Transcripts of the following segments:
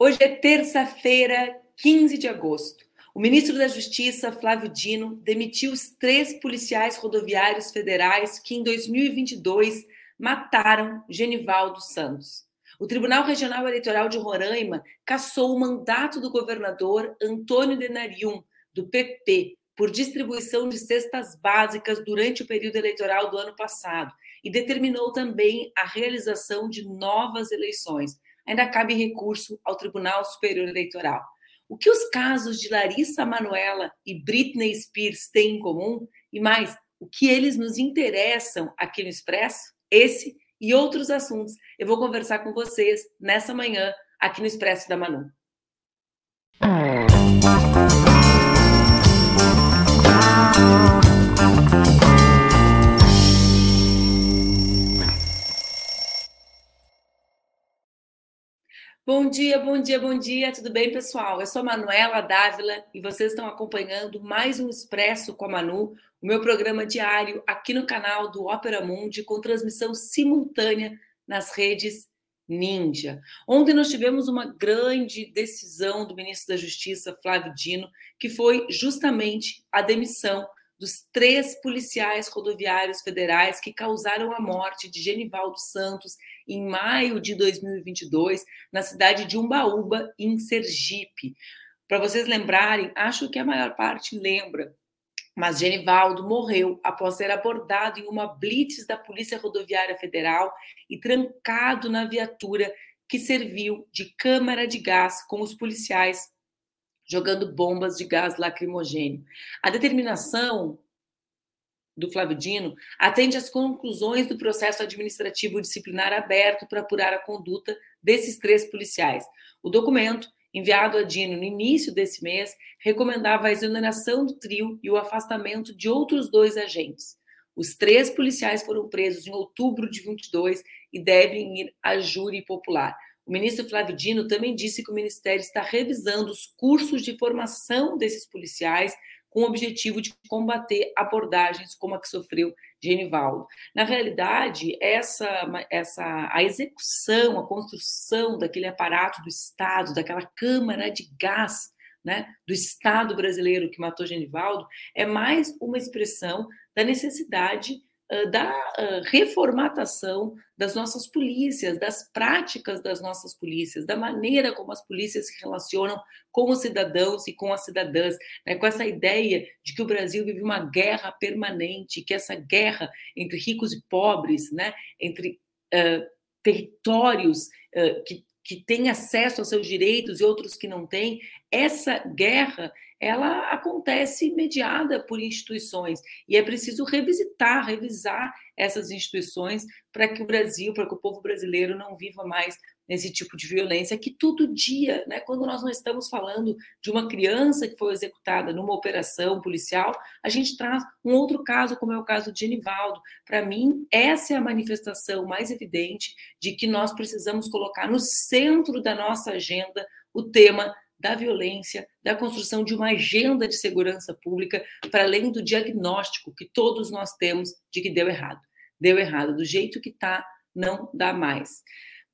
Hoje é terça-feira, 15 de agosto. O ministro da Justiça, Flávio Dino, demitiu os três policiais rodoviários federais que, em 2022, mataram Genivaldo Santos. O Tribunal Regional Eleitoral de Roraima cassou o mandato do governador Antônio Denarium, do PP, por distribuição de cestas básicas durante o período eleitoral do ano passado e determinou também a realização de novas eleições ainda cabe recurso ao Tribunal Superior Eleitoral. O que os casos de Larissa Manuela e Britney Spears têm em comum? E mais, o que eles nos interessam aqui no Expresso? Esse e outros assuntos eu vou conversar com vocês nessa manhã aqui no Expresso da Manu. Bom dia, bom dia, bom dia, tudo bem, pessoal? Eu sou Manuela Dávila e vocês estão acompanhando mais um Expresso com a Manu, o meu programa diário aqui no canal do Ópera Mundi, com transmissão simultânea nas redes Ninja. Ontem nós tivemos uma grande decisão do ministro da Justiça, Flávio Dino, que foi justamente a demissão dos três policiais rodoviários federais que causaram a morte de Genivaldo Santos em maio de 2022, na cidade de Umbaúba, em Sergipe. Para vocês lembrarem, acho que a maior parte lembra, mas Genivaldo morreu após ser abordado em uma blitz da Polícia Rodoviária Federal e trancado na viatura que serviu de câmara de gás com os policiais jogando bombas de gás lacrimogêneo. A determinação do Flávio Dino atende às conclusões do processo administrativo disciplinar aberto para apurar a conduta desses três policiais. O documento, enviado a Dino no início desse mês, recomendava a exoneração do trio e o afastamento de outros dois agentes. Os três policiais foram presos em outubro de 22 e devem ir a júri popular. O ministro Flávio Dino também disse que o ministério está revisando os cursos de formação desses policiais com o objetivo de combater abordagens como a que sofreu Genivaldo. Na realidade, essa, essa, a execução, a construção daquele aparato do Estado, daquela câmara de gás né, do Estado brasileiro que matou Genivaldo, é mais uma expressão da necessidade da reformatação das nossas polícias, das práticas das nossas polícias, da maneira como as polícias se relacionam com os cidadãos e com as cidadãs, né? com essa ideia de que o Brasil vive uma guerra permanente, que essa guerra entre ricos e pobres, né? entre uh, territórios uh, que, que têm acesso aos seus direitos e outros que não têm, essa guerra ela acontece mediada por instituições e é preciso revisitar, revisar essas instituições para que o Brasil, para que o povo brasileiro não viva mais nesse tipo de violência que todo dia, né, quando nós não estamos falando de uma criança que foi executada numa operação policial, a gente traz um outro caso, como é o caso de Genivaldo. Para mim, essa é a manifestação mais evidente de que nós precisamos colocar no centro da nossa agenda o tema da violência, da construção de uma agenda de segurança pública, para além do diagnóstico que todos nós temos de que deu errado. Deu errado, do jeito que está, não dá mais.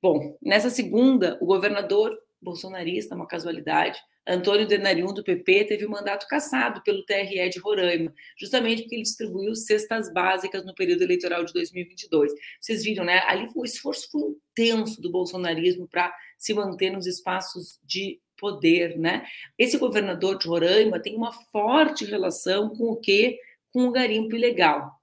Bom, nessa segunda, o governador bolsonarista, uma casualidade, Antônio Denarium, do PP, teve o mandato cassado pelo TRE de Roraima, justamente porque ele distribuiu cestas básicas no período eleitoral de 2022. Vocês viram, né? Ali o esforço foi intenso do bolsonarismo para se manter nos espaços de poder, né? Esse governador de Roraima tem uma forte relação com o quê? Com o garimpo ilegal.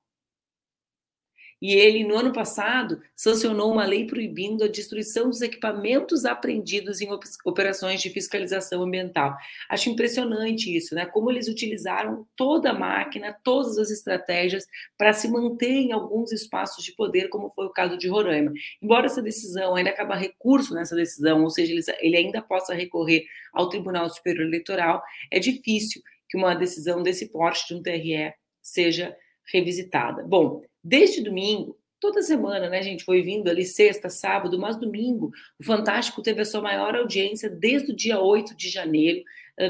E ele, no ano passado, sancionou uma lei proibindo a destruição dos equipamentos apreendidos em operações de fiscalização ambiental. Acho impressionante isso, né? Como eles utilizaram toda a máquina, todas as estratégias para se manter em alguns espaços de poder, como foi o caso de Roraima. Embora essa decisão ainda acabe recurso nessa decisão, ou seja, ele ainda possa recorrer ao Tribunal Superior Eleitoral, é difícil que uma decisão desse porte de um TRE seja revisitada. Bom, desde domingo, toda semana, né, gente? Foi vindo ali sexta, sábado, mas domingo, o Fantástico teve a sua maior audiência desde o dia 8 de janeiro,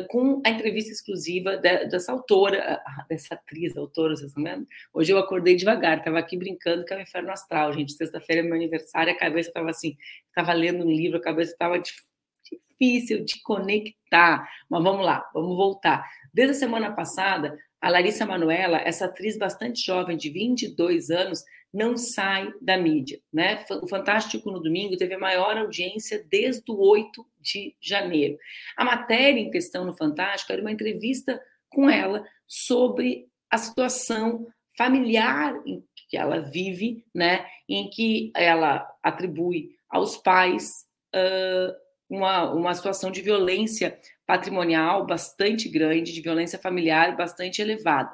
com a entrevista exclusiva dessa autora, dessa atriz, autora, vocês estão vendo? Hoje eu acordei devagar, estava aqui brincando que é o inferno astral, gente. Sexta-feira é meu aniversário, a cabeça estava assim, estava lendo um livro, a cabeça estava difícil de conectar. Mas vamos lá, vamos voltar. Desde a semana passada, a Larissa Manuela, essa atriz bastante jovem, de 22 anos, não sai da mídia. Né? O Fantástico no domingo teve a maior audiência desde o 8 de janeiro. A matéria em questão no Fantástico era uma entrevista com ela sobre a situação familiar em que ela vive, né, em que ela atribui aos pais uh, uma, uma situação de violência patrimonial bastante grande, de violência familiar bastante elevada.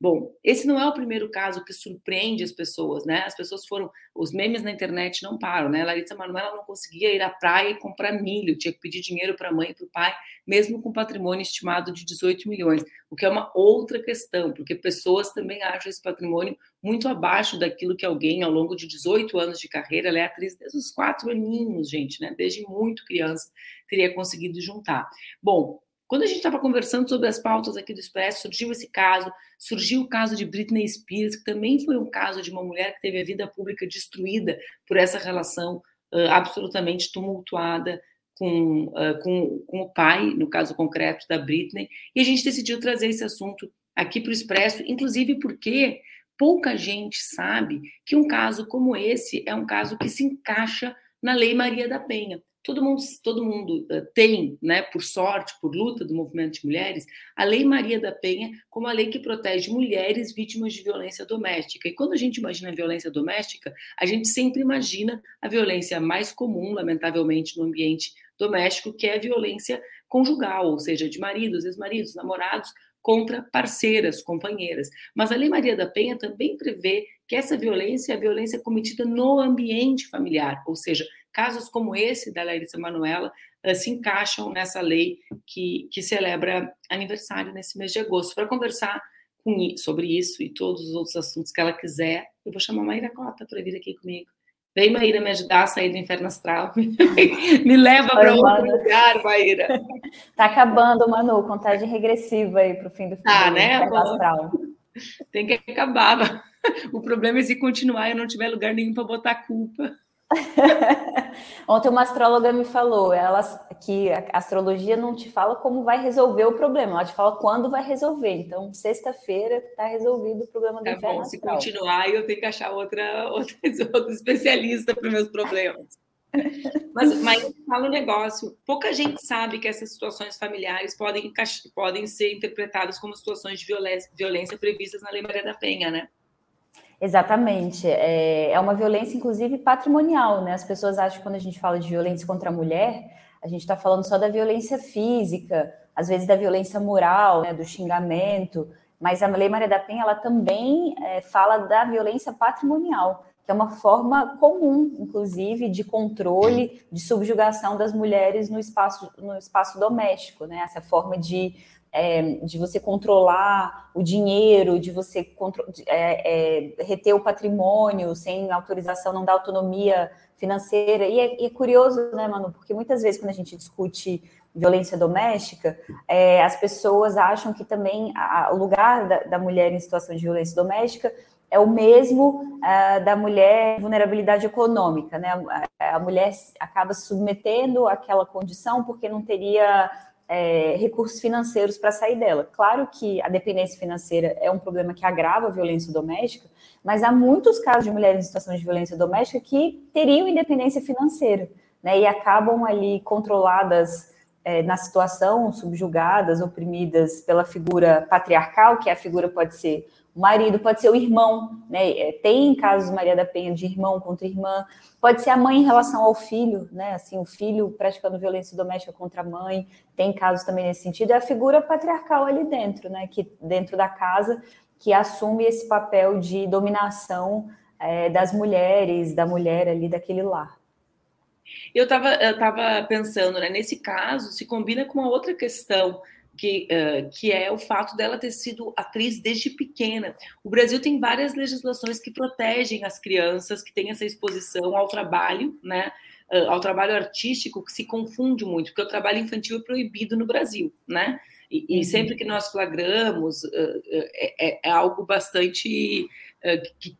Bom, esse não é o primeiro caso que surpreende as pessoas, né? As pessoas foram. Os memes na internet não param, né? Larissa Manoela não conseguia ir à praia e comprar milho, tinha que pedir dinheiro para a mãe e para o pai, mesmo com patrimônio estimado de 18 milhões, o que é uma outra questão, porque pessoas também acham esse patrimônio muito abaixo daquilo que alguém, ao longo de 18 anos de carreira, ela é atriz desde os quatro aninhos, gente, né? Desde muito criança, teria conseguido juntar. Bom, quando a gente estava conversando sobre as pautas aqui do Expresso, surgiu esse caso, surgiu o caso de Britney Spears, que também foi um caso de uma mulher que teve a vida pública destruída por essa relação uh, absolutamente tumultuada com, uh, com, com o pai, no caso concreto da Britney, e a gente decidiu trazer esse assunto aqui para o Expresso, inclusive porque pouca gente sabe que um caso como esse é um caso que se encaixa na Lei Maria da Penha todo mundo, todo mundo uh, tem, né, por sorte, por luta do movimento de mulheres, a Lei Maria da Penha como a lei que protege mulheres vítimas de violência doméstica. E quando a gente imagina a violência doméstica, a gente sempre imagina a violência mais comum, lamentavelmente, no ambiente doméstico, que é a violência conjugal, ou seja, de maridos, ex-maridos, namorados contra parceiras, companheiras. Mas a Lei Maria da Penha também prevê que essa violência é a violência cometida no ambiente familiar, ou seja, casos como esse da Larissa Manuela se encaixam nessa lei que, que celebra aniversário nesse mês de agosto. Para conversar com, sobre isso e todos os outros assuntos que ela quiser, eu vou chamar a Maíra Cota para vir aqui comigo. Vem, Maíra, me ajudar a sair do inferno astral. me leva para outro lugar, Maíra. Tá acabando, Manu, contagem regressiva aí para o fim do, ah, né? inferno astral. Tem que acabar. O problema é se continuar e não tiver lugar nenhum para botar culpa. Ontem uma astróloga me falou ela, que a astrologia não te fala como vai resolver o problema, ela te fala quando vai resolver. Então, sexta-feira está resolvido o problema do é inferno. Bom, se continuar, eu tenho que achar outra, outra, outra especialista para os meus problemas. Mas, mas fala um negócio: pouca gente sabe que essas situações familiares podem, podem ser interpretadas como situações de violência, violência previstas na Lei Maria da Penha, né? Exatamente. É, é uma violência, inclusive, patrimonial, né? As pessoas acham que quando a gente fala de violência contra a mulher, a gente está falando só da violência física, às vezes da violência moral, né? do xingamento, mas a Lei Maria da Penha, ela também é, fala da violência patrimonial, que é uma forma comum, inclusive, de controle, de subjugação das mulheres no espaço, no espaço doméstico, né? Essa forma de é, de você controlar o dinheiro, de você é, é, reter o patrimônio sem autorização, não dar autonomia financeira. E é, e é, curioso, né, Manu? Porque muitas vezes quando a gente discute violência doméstica, é, as pessoas acham que também a, o lugar da, da, mulher em situação de violência doméstica é o mesmo uh, da mulher vulnerabilidade econômica, né? A, a mulher acaba se submetendo àquela condição porque não teria é, recursos financeiros para sair dela. Claro que a dependência financeira é um problema que agrava a violência doméstica, mas há muitos casos de mulheres em situação de violência doméstica que teriam independência financeira, né, e acabam ali controladas é, na situação, subjugadas, oprimidas pela figura patriarcal, que a figura pode ser o marido, pode ser o irmão, né? É, tem casos Maria da Penha de irmão contra irmã, pode ser a mãe em relação ao filho, né? Assim, o filho praticando violência doméstica contra a mãe, tem casos também nesse sentido, é a figura patriarcal ali dentro, né? Que dentro da casa que assume esse papel de dominação é, das mulheres, da mulher ali daquele lar. Eu estava eu tava pensando, né? Nesse caso, se combina com uma outra questão que, uh, que é o fato dela ter sido atriz desde pequena. O Brasil tem várias legislações que protegem as crianças que têm essa exposição ao trabalho, né? Uh, ao trabalho artístico que se confunde muito, porque o trabalho infantil é proibido no Brasil, né? E, uhum. e sempre que nós flagramos, uh, é, é, algo bastante que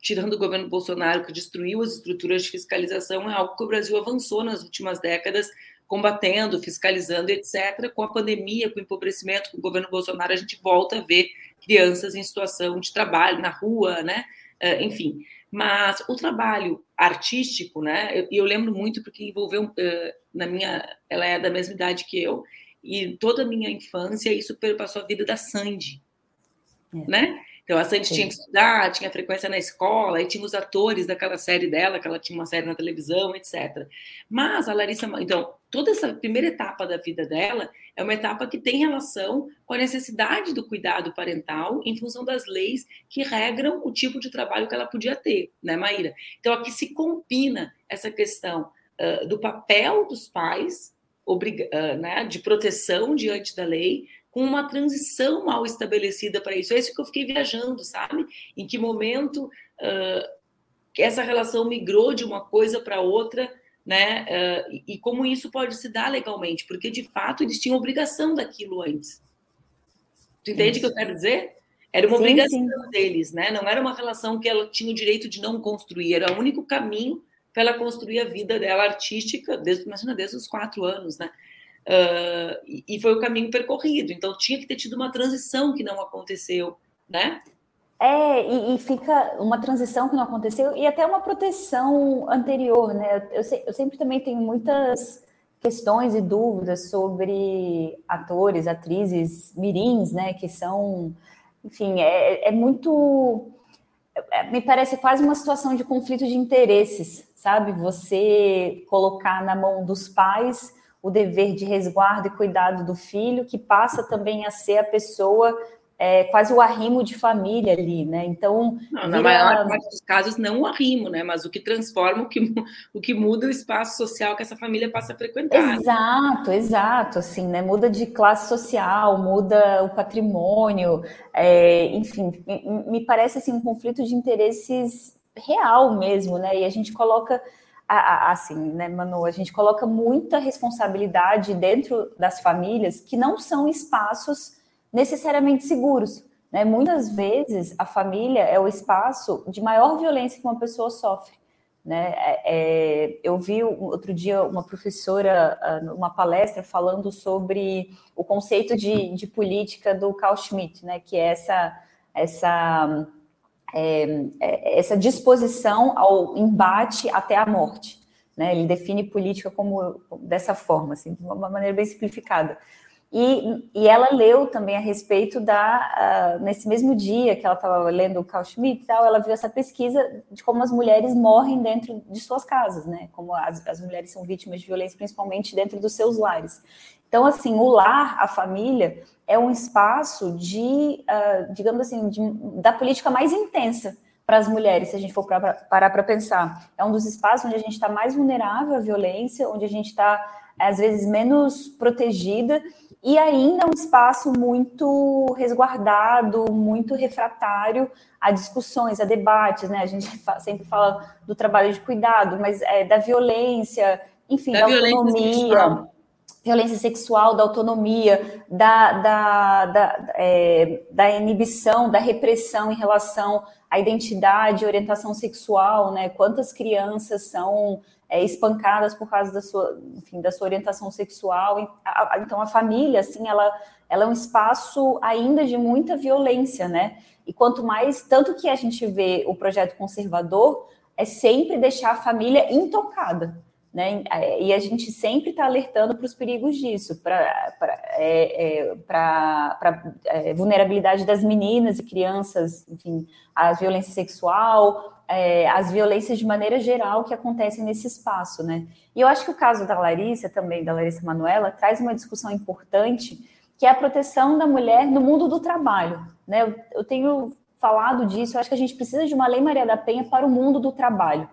tirando o governo Bolsonaro, que destruiu as estruturas de fiscalização, é algo que o Brasil avançou nas últimas décadas, combatendo, fiscalizando, etc. Com a pandemia, com o empobrecimento, com o governo Bolsonaro, a gente volta a ver crianças em situação de trabalho, na rua, né? Uh, enfim. Mas o trabalho artístico, né? E eu, eu, lembro muito porque envolveu uh, na minha, ela é da mesma idade que eu e toda a minha infância isso perpassou a vida da Sandy, é. né? Então a Sandy Sim. tinha que estudar, tinha frequência na escola, e tinha os atores daquela série dela, que ela tinha uma série na televisão, etc. Mas a Larissa, então, toda essa primeira etapa da vida dela é uma etapa que tem relação com a necessidade do cuidado parental em função das leis que regram o tipo de trabalho que ela podia ter, né, Maíra? Então aqui se combina essa questão uh, do papel dos pais uh, né, de proteção diante da lei com uma transição mal estabelecida para isso. É isso que eu fiquei viajando, sabe? Em que momento uh, essa relação migrou de uma coisa para outra, né? Uh, e como isso pode se dar legalmente, porque de fato eles tinham obrigação daquilo antes. Tu entende o que eu quero dizer? Era uma sim, obrigação sim. deles, né? Não era uma relação que ela tinha o direito de não construir, era o único caminho para ela construir a vida dela artística, desde, imagina, desde os quatro anos, né? Uh, e foi o caminho percorrido. Então tinha que ter tido uma transição que não aconteceu, né? É, e, e, fica uma transição que não aconteceu e até uma proteção anterior, né? Eu, eu, sempre também tenho muitas questões e dúvidas sobre atores, atrizes mirins, né? Que são, enfim, é, é muito. É, me parece quase uma situação de conflito de interesses, sabe? Você colocar na mão dos pais o dever de resguardo e cuidado do filho, que passa também a ser a pessoa é, quase o arrimo de família ali, né? Então. Não, vira... Na maior parte dos casos, não o arrimo, né? Mas o que transforma, o que, o que muda o espaço social que essa família passa a frequentar. Exato, exato, assim, né? Muda de classe social, muda o patrimônio, é, enfim, me parece assim um conflito de interesses real mesmo, né? E a gente coloca assim, né, Manu, a gente coloca muita responsabilidade dentro das famílias que não são espaços necessariamente seguros. Né? Muitas vezes a família é o espaço de maior violência que uma pessoa sofre. Né? É, é eu vi outro dia uma professora, ah, numa palestra, falando sobre o conceito de, de política do Carl Schmitt, né? que é essa, essa é, é, essa disposição ao embate até a morte. Né? Ele define política como dessa forma, assim, de uma maneira bem simplificada. E, e ela leu também a respeito da. Uh, nesse mesmo dia que ela estava lendo o Carl Schmitt, tal, ela viu essa pesquisa de como as mulheres morrem dentro de suas casas, né? Como as, as mulheres são vítimas de violência, principalmente dentro dos seus lares. Então, assim, o lar, a família, é um espaço de, uh, digamos assim, de, da política mais intensa para as mulheres, se a gente for pra, parar para pensar. É um dos espaços onde a gente está mais vulnerável à violência, onde a gente está, às vezes, menos protegida, e ainda é um espaço muito resguardado, muito refratário a discussões, a debates, né? A gente sempre fala do trabalho de cuidado, mas é, da violência, enfim, da, da autonomia violência sexual, da autonomia, da, da, da, é, da inibição, da repressão em relação à identidade, orientação sexual, né? Quantas crianças são é, espancadas por causa da sua, enfim, da sua orientação sexual. Então, a família, assim, ela, ela é um espaço ainda de muita violência, né? E quanto mais, tanto que a gente vê o projeto conservador, é sempre deixar a família intocada, né? É, e a gente sempre está alertando para os perigos disso, para é, é, é, vulnerabilidade das meninas e crianças, enfim, a violência sexual, é, as violências de maneira geral que acontecem nesse espaço, né? E eu acho que o caso da Larissa também, da Larissa Manuela, traz uma discussão importante, que é a proteção da mulher no mundo do trabalho, né? eu, eu tenho falado disso, eu acho que a gente precisa de uma lei Maria da Penha para o mundo do trabalho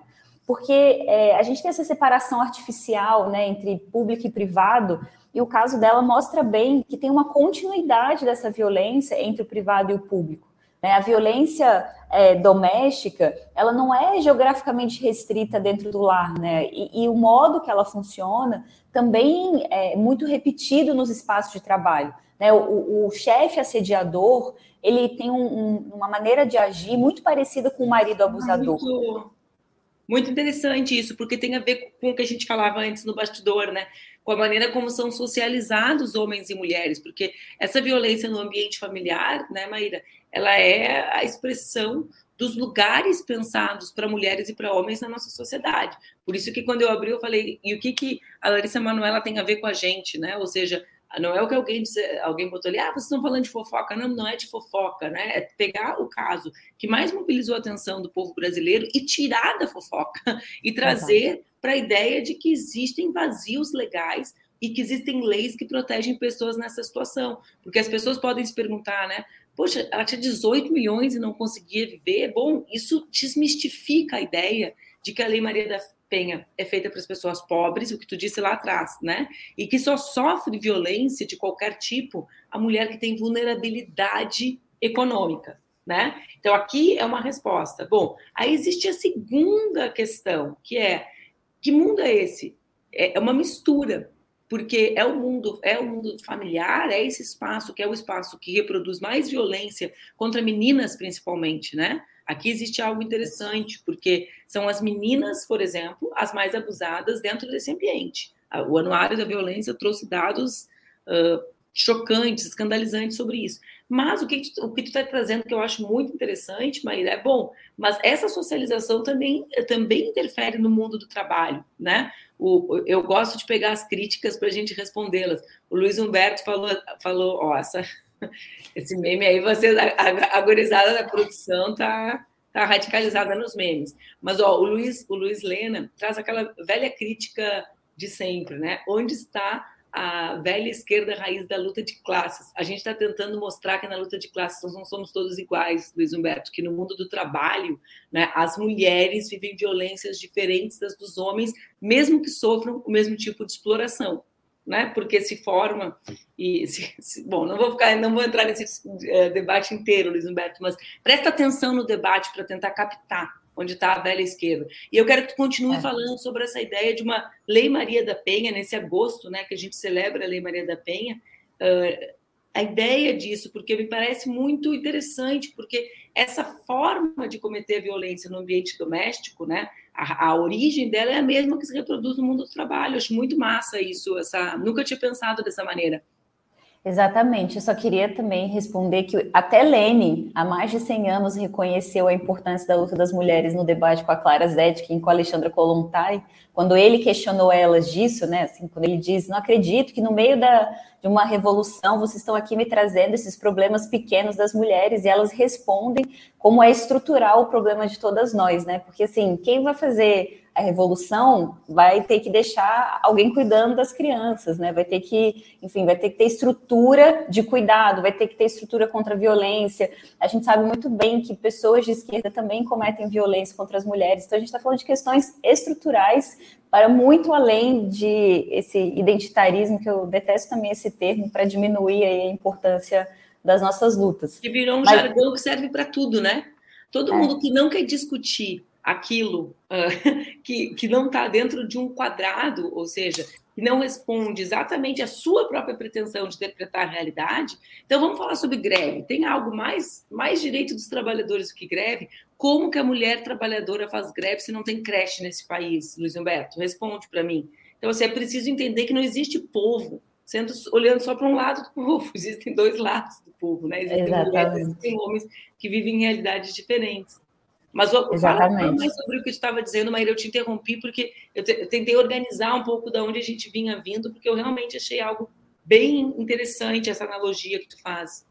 porque é, a gente tem essa separação artificial né, entre público e privado, e o caso dela mostra bem que tem uma continuidade dessa violência entre o privado e o público. Né? A violência é, doméstica, ela não é geograficamente restrita dentro do lar, né? E, e o modo que ela funciona também é muito repetido nos espaços de trabalho. Né? O, o chefe assediador, ele tem um, um, uma maneira de agir muito parecida com o marido abusador. Muito interessante isso, porque tem a ver com o que a gente falava antes no bastidor, né? Com a maneira como são socializados homens e mulheres, porque essa violência no ambiente familiar, né, Maíra, ela é a expressão dos lugares pensados para mulheres e para homens na nossa sociedade. Por isso que quando eu abri, eu falei, e o que, que a Larissa Manoela tem a ver com a gente, né? Ou seja, não é o que alguém disse, alguém botou ali, ah, vocês estão falando de fofoca. Não, não é de fofoca, né? É pegar o caso que mais mobilizou a atenção do povo brasileiro e tirar da fofoca e trazer para a ideia de que existem vazios legais e que existem leis que protegem pessoas nessa situação. Porque as pessoas podem se perguntar, né? Poxa, ela tinha 18 milhões e não conseguia viver. Bom, isso desmistifica a ideia de que a Lei Maria da Penha é feita para as pessoas pobres, o que tu disse lá atrás, né? E que só sofre violência de qualquer tipo a mulher que tem vulnerabilidade econômica, né? Então aqui é uma resposta. Bom, aí existe a segunda questão, que é que mundo é esse? É, é uma mistura, porque é o mundo, é o mundo familiar, é esse espaço que é o espaço que reproduz mais violência contra meninas principalmente, né? Aqui existe algo interessante, porque são as meninas, por exemplo, as mais abusadas dentro desse ambiente. O Anuário da Violência trouxe dados uh, chocantes, escandalizantes sobre isso. Mas o que, o que tu está trazendo, que eu acho muito interessante, Maíra, é bom, mas essa socialização também, também interfere no mundo do trabalho, né? O, eu gosto de pegar as críticas para a gente respondê-las. O Luiz Humberto falou, falou ó, essa, esse meme aí, você, a, a da produção tá, tá radicalizada nos memes. Mas ó, o Luiz, o Luiz Lena traz aquela velha crítica de sempre, né? Onde está a velha esquerda raiz da luta de classes. A gente está tentando mostrar que na luta de classes nós não somos todos iguais, Luiz Humberto, que no mundo do trabalho, né, as mulheres vivem violências diferentes das dos homens, mesmo que sofram o mesmo tipo de exploração né? Porque se forma e se, se, bom, não vou ficar, não vou entrar nesse uh, debate inteiro, Luiz Humberto, mas presta atenção no debate para tentar captar onde está a velha esquerda. E eu quero que tu continue é. falando sobre essa ideia de uma Lei Maria da Penha nesse agosto, né? Que a gente celebra a Lei Maria da Penha. Uh, a ideia disso, porque me parece muito interessante, porque essa forma de cometer violência no ambiente doméstico, né? A, a, origem dela é a mesma que se reproduz no mundo do trabalho. acho muito massa isso. Essa, nunca tinha pensado dessa maneira. Exatamente. Eu só queria também responder que até Lênin, há mais de 100 anos, reconheceu a importância da luta das mulheres no debate com a Clara Zetkin com a Alexandra Kolontai, quando ele questionou elas disso, né? Assim, quando ele diz: "Não acredito que no meio da, de uma revolução vocês estão aqui me trazendo esses problemas pequenos das mulheres", e elas respondem como é estrutural o problema de todas nós, né? Porque assim, quem vai fazer a revolução vai ter que deixar alguém cuidando das crianças, né? Vai ter que, enfim, vai ter que ter estrutura de cuidado, vai ter que ter estrutura contra a violência. A gente sabe muito bem que pessoas de esquerda também cometem violência contra as mulheres. Então a gente está falando de questões estruturais para muito além de esse identitarismo que eu detesto também esse termo para diminuir a importância das nossas lutas. Que virou um Mas... jargão que serve para tudo, né? Todo é. mundo que não quer discutir aquilo uh, que, que não está dentro de um quadrado, ou seja, que não responde exatamente à sua própria pretensão de interpretar a realidade. Então vamos falar sobre greve. Tem algo mais, mais direito dos trabalhadores do que greve? Como que a mulher trabalhadora faz greve se não tem creche nesse país, Luiz Humberto? Responde para mim. Então, assim, é preciso entender que não existe povo sendo olhando só para um lado do povo, existem dois lados do povo, né? Existem Exatamente. mulheres, existem homens que vivem em realidades diferentes. Mas vou falar mais sobre o que tu estava dizendo, Maíra, eu te interrompi porque eu, te, eu, tentei organizar um pouco da onde a gente vinha vindo, porque eu realmente achei algo bem interessante essa analogia que tu faz.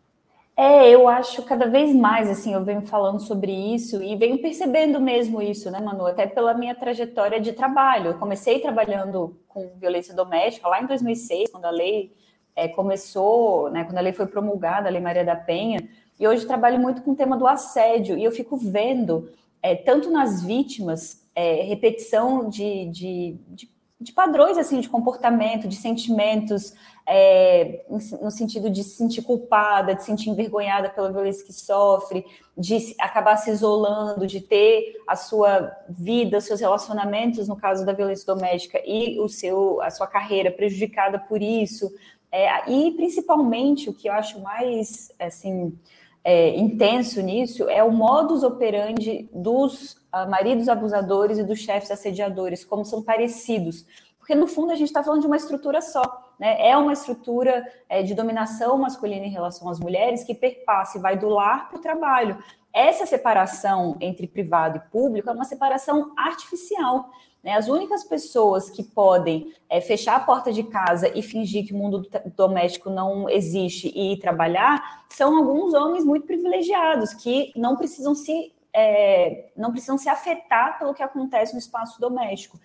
É, eu acho cada vez mais, assim, eu venho falando sobre isso e venho percebendo mesmo isso, né, Manu? Até pela minha trajetória de trabalho. Eu comecei trabalhando com violência doméstica lá em 2006, quando a lei é, começou, né, quando a lei foi promulgada, a Lei Maria da Penha, e hoje trabalho muito com o tema do assédio, e eu fico vendo, é, tanto nas vítimas, é, repetição de, de, de, de padrões assim de comportamento, de sentimentos, é, no sentido de se sentir culpada, de se sentir envergonhada pela violência que sofre, de acabar se isolando, de ter a sua vida, seus relacionamentos, no caso da violência doméstica, e o seu, a sua carreira prejudicada por isso. É, e principalmente o que eu acho mais assim é, intenso nisso é o modus operandi dos uh, maridos abusadores e dos chefes assediadores, como são parecidos. Porque, no fundo, a gente está falando de uma estrutura só. Né? É uma estrutura é, de dominação masculina em relação às mulheres que perpassa e vai do lar para o trabalho. Essa separação entre privado e público é uma separação artificial. Né? As únicas pessoas que podem é, fechar a porta de casa e fingir que o mundo doméstico não existe e ir trabalhar são alguns homens muito privilegiados que não precisam se é, não precisam se afetar pelo que acontece no espaço doméstico.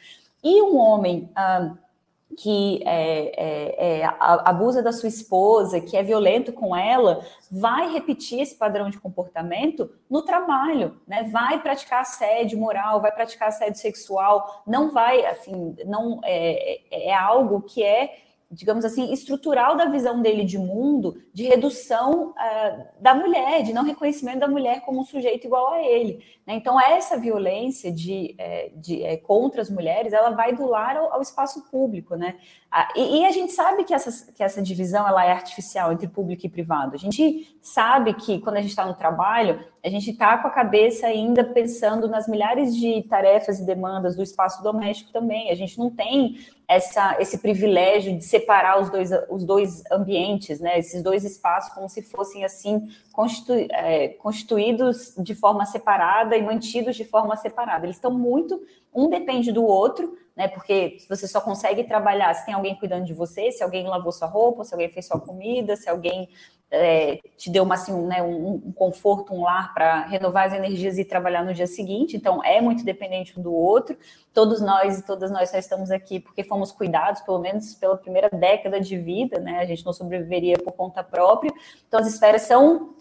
E um homem ah, que é, é, é, abusa da sua esposa, que é violento com ela, vai repetir esse padrão de comportamento no trabalho, né? Vai praticar assédio moral, vai praticar assédio sexual, não vai, assim, não é, é, é algo que é digamos assim, estrutural da visão dele de mundo, de redução uh, da mulher, de não reconhecimento da mulher como um sujeito igual a ele. Né? Então, essa violência de, é, de é, contra as mulheres, ela vai do lar ao, ao espaço público, né? Ah, e, e, a gente sabe que essa, que essa divisão ela é artificial entre público e privado. A gente sabe que quando a gente está no trabalho, a gente está com a cabeça ainda pensando nas milhares de tarefas e demandas do espaço doméstico também. A gente não tem essa, esse privilégio de separar os dois, os dois ambientes, né? Esses dois espaços como se fossem assim constitu, é, constituídos de forma separada e mantidos de forma separada. Eles estão muito, um depende do outro, né? Porque você só consegue trabalhar se tem alguém cuidando de você, se alguém lavou sua roupa, se alguém fez sua comida, se alguém é, te deu uma, assim, né, um, um, conforto, um lar para renovar as energias e trabalhar no dia seguinte. Então, é muito dependente um do outro. Todos nós e todas nós só estamos aqui porque fomos cuidados, pelo menos pela primeira década de vida, né? A gente não sobreviveria por conta própria. Então, as esferas são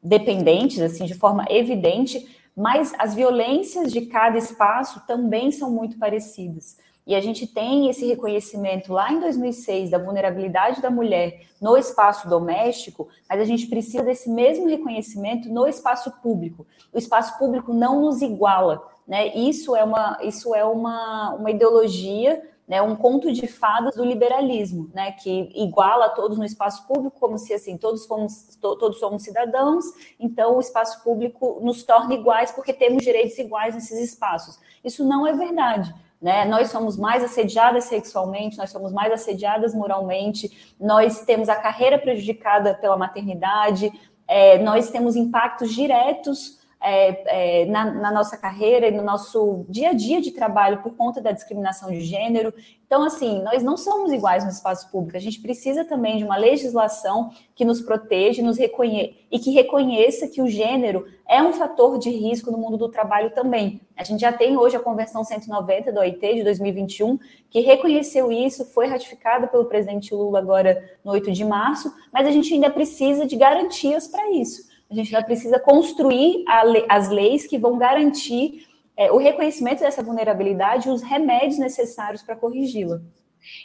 dependentes, assim, de forma evidente, mas as violências de cada espaço também são muito parecidas. E a gente tem esse reconhecimento lá em 2006 da vulnerabilidade da mulher no espaço doméstico, mas a gente precisa desse mesmo reconhecimento no espaço público. O espaço público não nos iguala, né? Isso é uma, isso é uma, uma ideologia né, um conto de fadas do liberalismo, né, que iguala todos no espaço público, como se assim todos fomos to, todos somos cidadãos, então o espaço público nos torna iguais porque temos direitos iguais nesses espaços. Isso não é verdade. Né? Nós somos mais assediadas sexualmente, nós somos mais assediadas moralmente, nós temos a carreira prejudicada pela maternidade, é, nós temos impactos diretos é, é, na, na, nossa carreira e no nosso dia a dia de trabalho por conta da discriminação de gênero. Então, assim, nós não somos iguais no espaço público. A gente precisa também de uma legislação que nos proteja nos reconhe e que reconheça que o gênero é um fator de risco no mundo do trabalho também. A gente já tem hoje a Convenção 190 do OIT de 2021, que reconheceu isso, foi ratificada pelo presidente Lula agora no 8 de março, mas a gente ainda precisa de garantias para isso. A gente ainda precisa construir as leis que vão garantir é, o reconhecimento dessa vulnerabilidade e os remédios necessários para corrigi-la.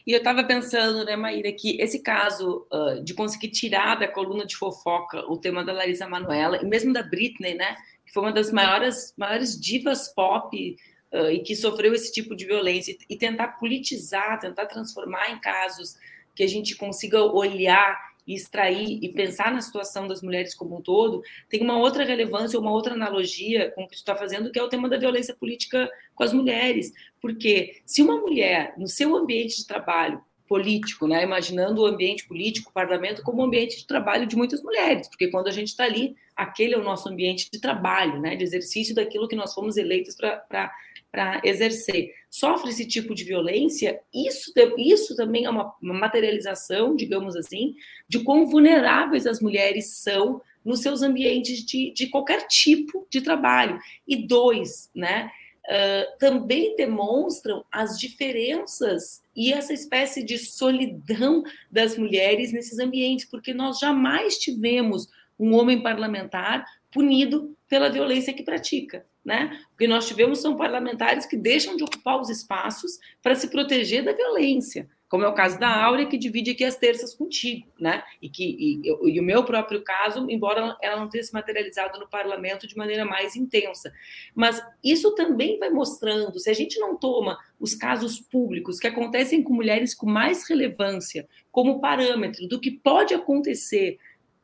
E eu estava pensando, né, Maíra, que esse caso uh, de conseguir tirar da coluna de fofoca o tema da Larissa Manoela, e mesmo da Britney, né, que foi uma das maiores, maiores divas pop uh, e que sofreu esse tipo de violência, e tentar politizar, tentar transformar em casos que a gente consiga olhar e extrair e pensar na situação das mulheres como um todo, tem uma outra relevância, uma outra analogia com o que está fazendo, que é o tema da violência política com as mulheres. Porque se uma mulher, no seu ambiente de trabalho político, né, imaginando o ambiente político, o parlamento, como um ambiente de trabalho de muitas mulheres, porque quando a gente está ali, aquele é o nosso ambiente de trabalho, né, de exercício daquilo que nós fomos eleitos para para exercer, sofre esse tipo de violência, isso, isso também é uma, materialização, digamos assim, de quão vulneráveis as mulheres são nos seus ambientes de, de qualquer tipo de trabalho. E dois, né? Uh, também demonstram as diferenças e essa espécie de solidão das mulheres nesses ambientes, porque nós jamais tivemos um homem parlamentar punido pela violência que pratica. Né? O que nós tivemos são parlamentares que deixam de ocupar os espaços para se proteger da violência como é o caso da Áurea, que divide aqui as terças contigo, né? E, que, e, e, o meu próprio caso, embora ela não tenha se materializado no parlamento de maneira mais intensa. Mas isso também vai mostrando, se a gente não toma os casos públicos que acontecem com mulheres com mais relevância como parâmetro do que pode acontecer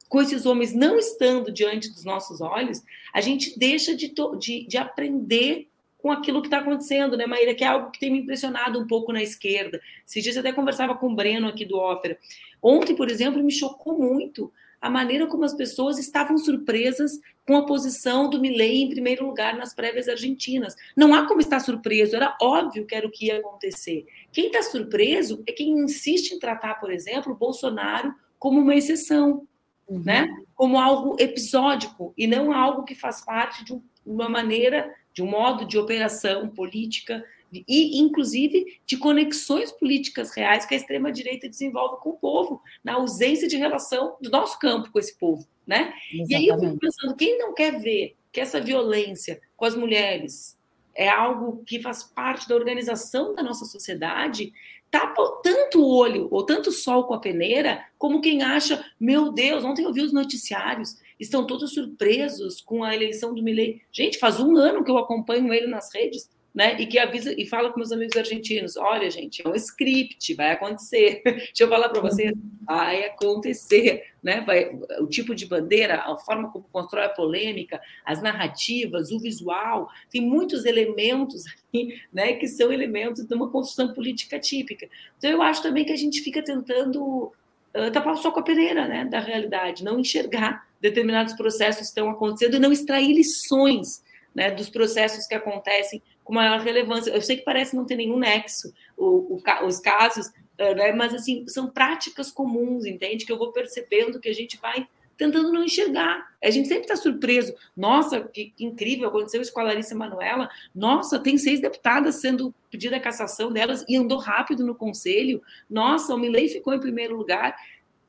com esses homens não estando diante dos nossos olhos, a gente deixa de, de, de aprender com aquilo que está acontecendo, né, Maíra? Que é algo que tem me impressionado um pouco na esquerda. Esses dias eu até conversava com o Breno aqui do Ópera. Ontem, por exemplo, me chocou muito a maneira como as pessoas estavam surpresas com a posição do Milley em primeiro lugar nas prévias argentinas. Não há como estar surpreso, era óbvio que era o que ia acontecer. Quem está surpreso é quem insiste em tratar, por exemplo, Bolsonaro como uma exceção, uhum. né? como algo episódico e não algo que faz parte de uma maneira de um modo de operação política e, inclusive, de conexões políticas reais que a extrema-direita desenvolve com o povo, na ausência de relação do nosso campo com esse povo. Né? E aí eu fico pensando, quem não quer ver que essa violência com as mulheres é algo que faz parte da organização da nossa sociedade, tapa tanto o olho ou tanto o sol com a peneira, como quem acha, meu Deus, ontem eu vi os noticiários, estão todos surpresos com a eleição do Milley. Gente, faz um ano que eu acompanho ele nas redes, né? E que avisa e fala com meus amigos argentinos: olha, gente, é um script, vai acontecer. Deixa eu falar para vocês, vai acontecer, né? Vai, o tipo de bandeira, a forma como constrói a polêmica, as narrativas, o visual, tem muitos elementos aqui, né? Que são elementos de uma construção política típica. Então, eu acho também que a gente fica tentando uh, tapar só com a peneira, né? Da realidade, não enxergar determinados processos estão acontecendo e não extrair lições né, dos processos que acontecem com maior relevância. Eu sei que parece não ter nenhum nexo o, o, os casos, eh, né, mas assim são práticas comuns, entende? Que eu vou percebendo que a gente vai tentando não enxergar. A gente sempre está surpreso. Nossa, que, que, incrível, aconteceu isso com a Larissa Manuela. Nossa, tem seis deputadas sendo pedida a cassação delas e andou rápido no conselho. Nossa, o Milley ficou em primeiro lugar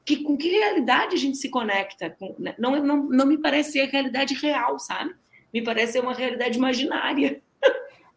que, com que realidade a gente se conecta? Né? não, não, não me parece ser a realidade real, sabe? Me parece ser uma realidade imaginária.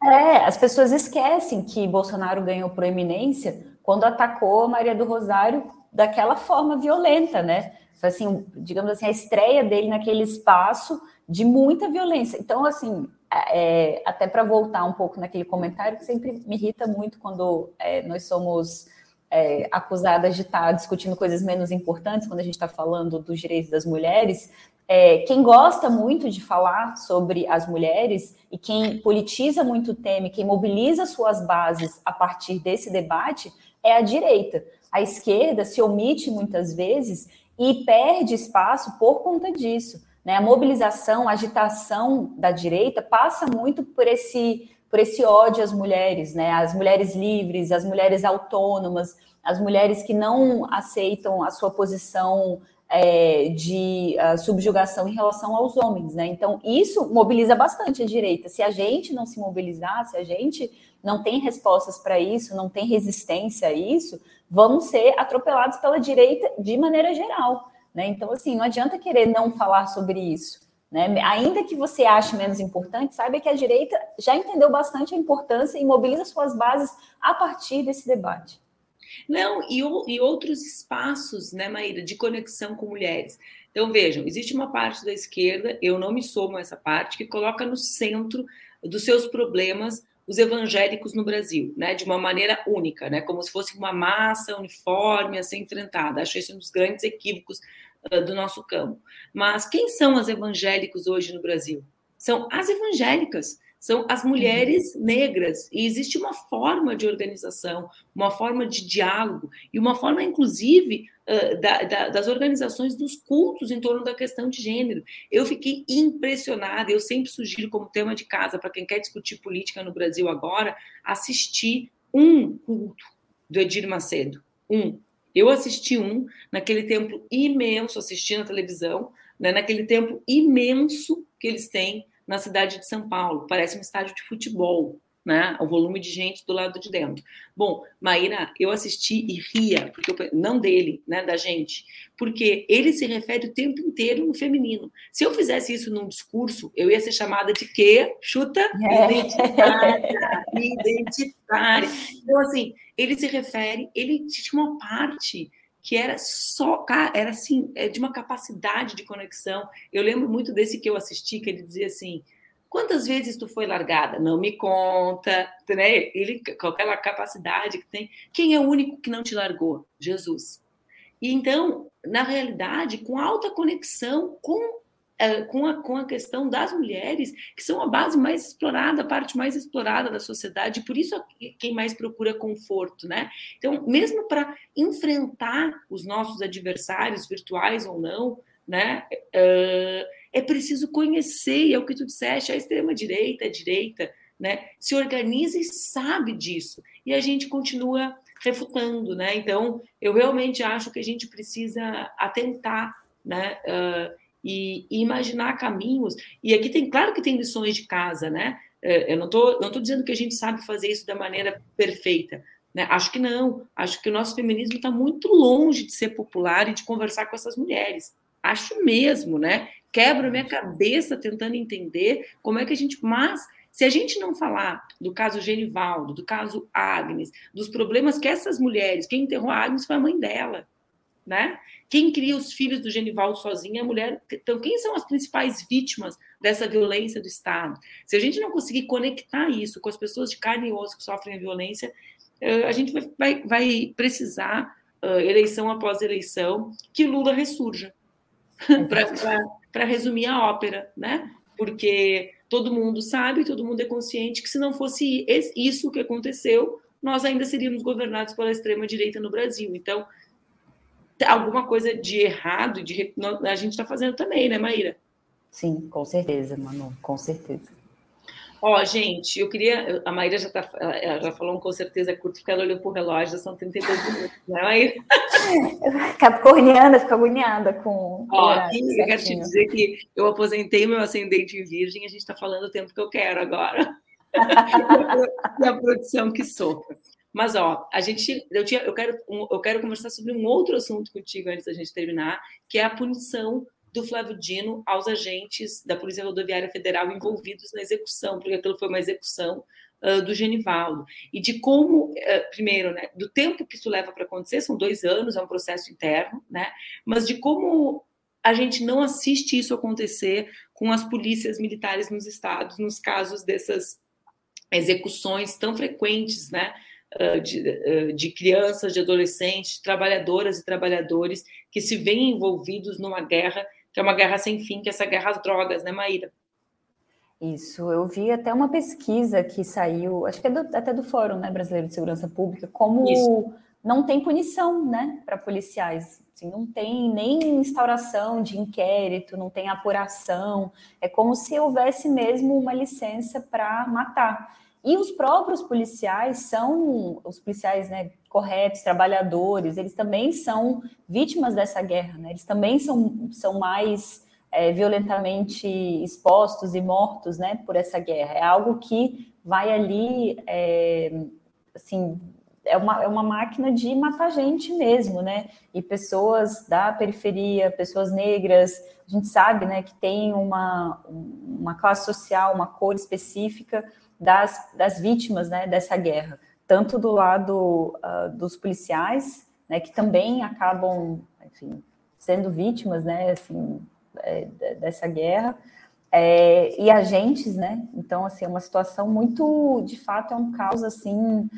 É, as pessoas esquecem que Bolsonaro ganhou proeminência quando atacou a Maria do Rosário daquela forma violenta, né? Assim, digamos assim, a estreia dele naquele espaço de muita violência. Então, assim, é, até para voltar um pouco naquele comentário que sempre me irrita muito quando é, nós somos é, acusadas de estar tá discutindo coisas menos importantes quando a gente está falando dos direitos das mulheres. É, quem gosta muito de falar sobre as mulheres e quem politiza muito o tema, quem mobiliza suas bases a partir desse debate é a direita. A esquerda se omite muitas vezes e perde espaço por conta disso. Né? A mobilização, a agitação da direita passa muito por esse por esse ódio às mulheres, né? Mulheres livres, as mulheres autônomas, as mulheres que não aceitam a sua posição é, de uh, subjugação em relação aos homens, né? Então, isso mobiliza bastante a direita. Se a gente não se mobilizar, se a gente não tem respostas para isso, não tem resistência a isso, vamos ser atropelados pela direita de maneira geral, né? Então, assim, não adianta querer não falar sobre isso. Né? Ainda que você ache menos importante, saiba que a direita já entendeu bastante a importância e mobiliza suas bases a partir desse debate. Não, e, e outros espaços, né, Maíra, de conexão com mulheres. Então, vejam, existe uma parte da esquerda, eu não me somo a essa parte, que coloca no centro dos seus problemas os evangélicos no Brasil, né, de uma maneira única, né, como se fosse uma massa uniforme a ser enfrentada. Acho esse um dos grandes equívocos do nosso campo. Mas quem são as evangélicos hoje no Brasil? São as evangélicas, são as mulheres negras. E existe uma forma de organização, uma forma de diálogo e uma forma, inclusive, da, da, das organizações dos cultos em torno da questão de gênero. Eu fiquei impressionada. Eu sempre sugiro, como tema de casa, para quem quer discutir política no Brasil agora, assistir um culto do Edir Macedo. Um. Eu assisti um naquele templo imenso, assisti na televisão, né, naquele templo imenso que eles têm na cidade de São Paulo. Parece um estádio de futebol. né? O volume de gente do lado de dentro. Bom, Maíra, eu assisti e ria, porque eu, não dele, né, da gente, porque ele se refere o tempo inteiro no feminino. Se eu fizesse isso num discurso, eu ia ser chamada de quê? Chuta? É. Identitária. identitária. Então, assim, ele se refere, ele tinha uma parte que era só, era assim, é de uma capacidade de conexão. Eu lembro muito desse que eu assisti, que ele dizia assim: Quantas vezes tu foi largada? Não me conta, né? Ele com aquela capacidade que tem. Quem é o único que não te largou? Jesus. E então, na realidade, com alta conexão com com a, com a questão das mulheres, que são a base mais explorada, a parte mais explorada da sociedade, por isso quem mais procura conforto, né? Então, mesmo para enfrentar os nossos adversários, virtuais ou não, né? Uh, é preciso conhecer, é o que tu disseste, a extrema-direita, a direita, né, se organiza e sabe disso. E a gente continua refutando, né? Então, eu realmente acho que a gente precisa atentar, né? Uh, e, e, imaginar caminhos. E aqui tem, claro que tem lições de casa, né? Uh, eu não estou não tô dizendo que a gente sabe fazer isso da maneira perfeita, né? Acho que não. Acho que o nosso feminismo está muito longe de ser popular e de conversar com essas mulheres. Acho mesmo, né? Quebro minha cabeça tentando entender como é que a gente. Mas, se a gente não falar do caso Genivaldo, do caso Agnes, dos problemas que essas mulheres, quem enterrou a Agnes foi a mãe dela, né? Quem cria os filhos do Genivaldo sozinha é a mulher. Então, quem são as principais vítimas dessa violência do Estado? Se a gente não conseguir conectar isso com as pessoas de carne e osso que sofrem a violência, eh, a gente vai, vai, vai precisar, eleição após eleição, que Lula ressurja. para resumir a ópera, né? Porque todo mundo sabe, todo mundo é consciente que se não fosse isso que aconteceu, nós ainda seríamos governados pela extrema direita no Brasil. Então, alguma coisa de errado de a gente está fazendo também, né, Maíra? Sim, com certeza, Manu, com certeza. Ó, gente, eu queria. A Maíra já, tá, ela já falou um com certeza é curto, porque ela olhou para o relógio, já são 32 minutos, né, Maíra? Capricorniana fica agoniada com. Ó, oh, eu quero te dizer que eu aposentei meu ascendente em Virgem, a gente está falando o tempo que eu quero agora. e a produção que sopra. Mas, ó, a gente. Eu, tinha, eu, quero, eu quero conversar sobre um outro assunto contigo antes da gente terminar, que é a punição do Flávio Dino aos agentes da Polícia Rodoviária Federal envolvidos na execução, porque aquilo foi uma execução uh, do Genivaldo. E de como, uh, primeiro, né, do tempo que isso leva para acontecer, são dois anos, é um processo interno, né, mas de como a gente não assiste isso acontecer com as polícias militares nos estados, nos casos dessas execuções tão frequentes, né, de, de, crianças, de adolescentes, trabalhadoras e trabalhadores que se veem envolvidos numa guerra que é uma guerra sem fim, que é essa guerra às drogas, né, Maíra? Isso, eu vi até uma pesquisa que saiu, acho que é do, até do Fórum né, Brasileiro de Segurança Pública, como Isso. não tem punição né, para policiais. Assim, não tem nem instauração de inquérito, não tem apuração. É como se houvesse mesmo uma licença para matar. E os próprios policiais são, os policiais né, corretos, trabalhadores, eles também são vítimas dessa guerra, né? eles também são, são mais é, violentamente expostos e mortos né, por essa guerra. É algo que vai ali, é, assim, é uma, é uma máquina de matar gente mesmo, né? E pessoas da periferia, pessoas negras, a gente sabe né, que tem uma, uma classe social, uma cor específica, das, das vítimas né, dessa guerra, tanto do lado uh, dos policiais, né, que também acabam, enfim, sendo vítimas, né, assim, é, dessa guerra, é, e agentes, né? Então, assim, é uma situação muito, de fato, é um caos assim,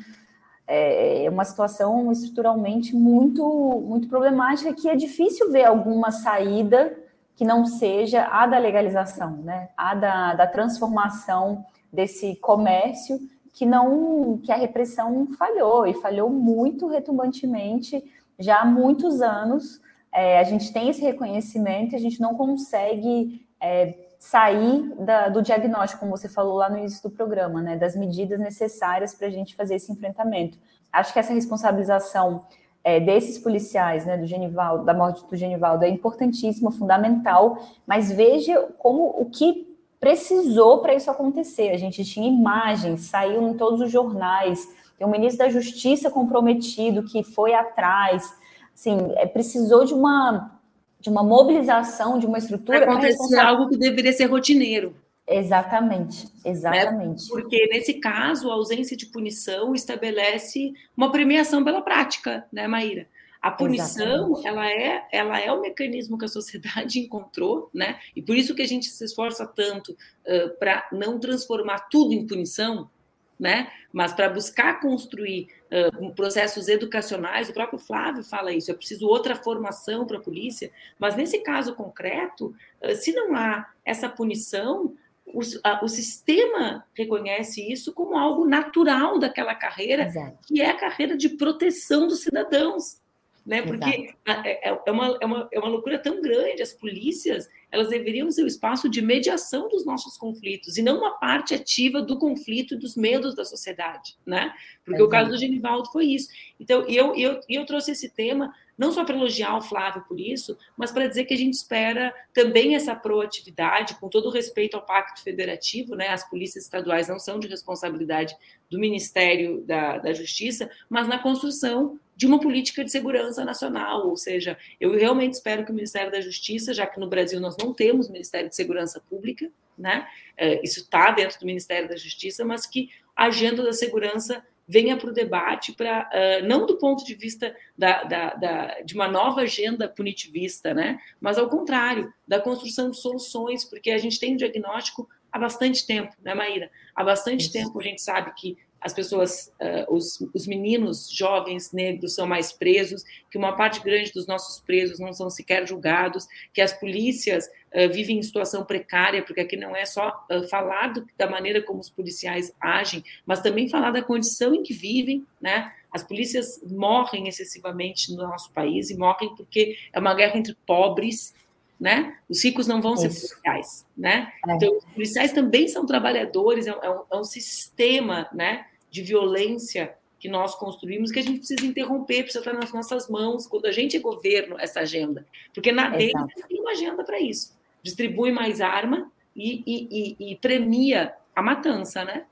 é, é uma situação estruturalmente muito, muito problemática que é difícil ver alguma saída que não seja a da legalização, né? A da, da transformação desse comércio que não que a repressão falhou e falhou muito retumbantemente já há muitos anos. É, a gente tem esse reconhecimento e a gente não consegue é, sair da, do diagnóstico, como você falou lá no início do programa, né, das medidas necessárias para a gente fazer esse enfrentamento. Acho que essa responsabilização é, desses policiais, né, do Genivaldo, da morte do Genivaldo, é importantíssima, fundamental, mas veja como o que precisou para isso acontecer. A gente tinha imagens, saiu em todos os jornais, tem um ministro da Justiça comprometido que foi atrás. Assim, é, precisou de uma de uma mobilização, de uma estrutura. Para acontecer algo que deveria ser rotineiro. Exatamente, exatamente. Né? Porque nesse caso, a ausência de punição estabelece uma premiação pela prática, né, Maíra? A punição, ela é, ela é o mecanismo que a sociedade encontrou, né? E por isso que a gente se esforça tanto uh, para não transformar tudo em punição, né? Mas para buscar construir uh, processos educacionais, o próprio Flávio fala isso, é preciso outra formação para a polícia, mas nesse caso concreto, uh, se não há essa punição, o, a, o, sistema reconhece isso como algo natural daquela carreira, Exato. que é a carreira de proteção dos cidadãos né? Porque é, é, é, uma, é, uma, é uma loucura tão grande. As polícias elas deveriam ser o espaço de mediação dos nossos conflitos e não uma parte ativa do conflito e dos medos da sociedade, né? Porque o caso do Genivaldo foi isso. Então, eu, eu, eu trouxe esse tema não só para elogiar o Flávio por isso, mas para dizer que a gente espera também essa proatividade, com todo o respeito ao Pacto Federativo, né? As polícias estaduais não são de responsabilidade do Ministério da, da Justiça, mas na construção de uma política de segurança nacional, ou seja, eu realmente espero que o Ministério da Justiça, já que no Brasil nós não temos Ministério de Segurança Pública, né? É, isso está dentro do Ministério da Justiça, mas que a agenda da segurança venha para o debate, para uh, não do ponto de vista da, da, da, de uma nova agenda punitivista, né? mas ao contrário, da construção de soluções, porque a gente tem um diagnóstico há bastante tempo, né, Maíra? Há bastante Isso. tempo a gente sabe que as pessoas, uh, os, os, meninos jovens negros são mais presos, que uma parte grande dos nossos presos não são sequer julgados, que as polícias uh, vivem em situação precária, porque aqui não é só uh, falar do, da maneira como os policiais agem, mas também falar da condição em que vivem, né? As polícias morrem excessivamente no nosso país e morrem porque é uma guerra entre pobres né? Os ricos não vão Isso. ser policiais, né? É. Então, os policiais também são trabalhadores, é um, é um, é sistema, né? de violência que nós construímos que a gente precisa interromper, precisa estar nas nossas mãos, quando a gente é governo, essa agenda. Porque na dele tem uma agenda para isso. Distribui mais arma e, e, e, e, premia a matança, né?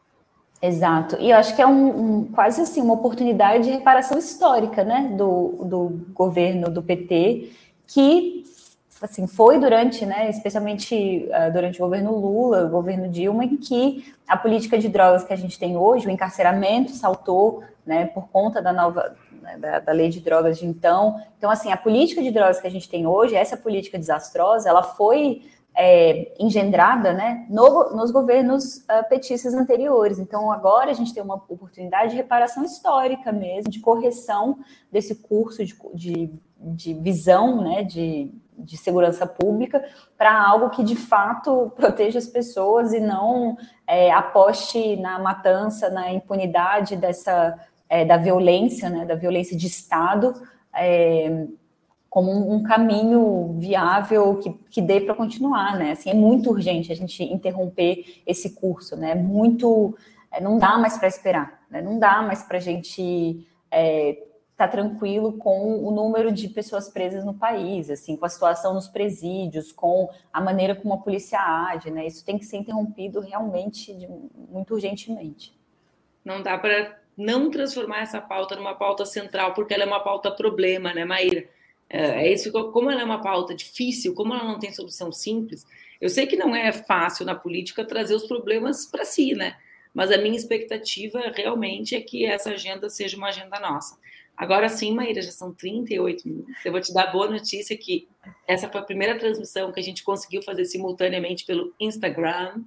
Exato. E eu acho que é um, um, quase assim uma oportunidade de reparação histórica, né, do, do governo do PT, que assim, foi durante, né, especialmente uh, durante o governo Lula, o governo Dilma, que a política de drogas que a gente tem hoje, o encarceramento saltou, né, por conta da nova, né, da, da, lei de drogas de então. Então, assim, a política de drogas que a gente tem hoje, essa política desastrosa, ela foi é, engendrada, né, no, nos governos uh, petistas anteriores. Então, agora a gente tem uma oportunidade de reparação histórica mesmo, de correção desse curso de, de, de visão, né, de de segurança pública para algo que de fato proteja as pessoas e não é, aposte na matança, na impunidade dessa é, da violência, né, da violência de Estado, é, como um, um, caminho viável que, que dê para continuar, né? Assim, é muito urgente a gente interromper esse curso, né? Muito, é, não dá mais para esperar, né? não dá mais para a gente está tranquilo com o número de pessoas presas no país, assim, com a situação nos presídios, com a maneira como a polícia age, né? Isso tem que ser interrompido realmente, de, muito urgentemente. Não dá para não transformar essa pauta numa pauta central, porque ela é uma pauta problema, né, Maíra? É, é isso, como ela é uma pauta difícil, como ela não tem solução simples, eu sei que não é fácil na política trazer os problemas para si, né? Mas a minha expectativa realmente é que essa agenda seja uma agenda nossa. Agora sim, Maíra, já são 38 minutos. Eu vou te dar a boa notícia que essa foi a primeira transmissão que a gente conseguiu fazer simultaneamente pelo Instagram.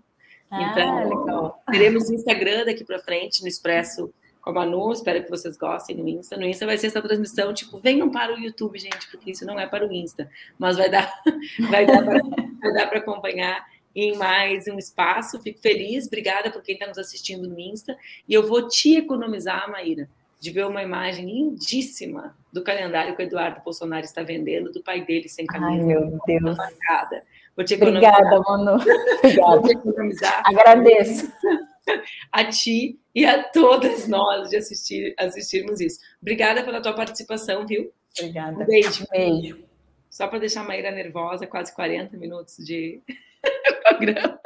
Ah, então, legal. teremos Instagram daqui para frente, no Expresso com a Manu. Espero que vocês gostem no Insta. No Insta vai ser essa transmissão, tipo, venham para o YouTube, gente, porque isso não é para o Insta. Mas vai dar, vai dar para acompanhar em mais um espaço. Fico feliz, obrigada por quem está nos assistindo no Insta. E eu vou te economizar, Maíra de ver uma imagem lindíssima do calendário que o Eduardo Bolsonaro está vendendo, do pai dele sem camisa. Ai, meu Deus. Vou te Obrigada, Manu. Obrigada. Vou te economizar. Agradeço. A ti e a todas nós de assistir, assistirmos isso. Obrigada pela tua participação, viu? Obrigada. Um beijo. Beijo. Só para deixar a Maíra nervosa, quase 40 minutos de programa.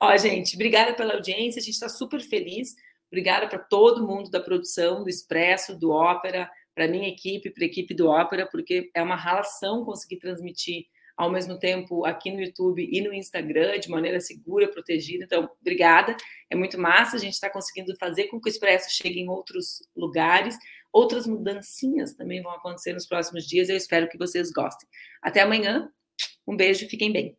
Ó, gente, obrigada pela audiência, a gente está super feliz. Obrigada para todo mundo da produção, do Expresso, do Ópera, para minha equipe, para a equipe do Ópera, porque é uma relação conseguir transmitir ao mesmo tempo aqui no YouTube e no Instagram de maneira segura, protegida. Então, obrigada. É muito massa. A gente está conseguindo fazer com que o Expresso chegue em outros lugares. Outras mudancinhas também vão acontecer nos próximos dias. Eu espero que vocês gostem. Até amanhã. Um beijo. Fiquem bem.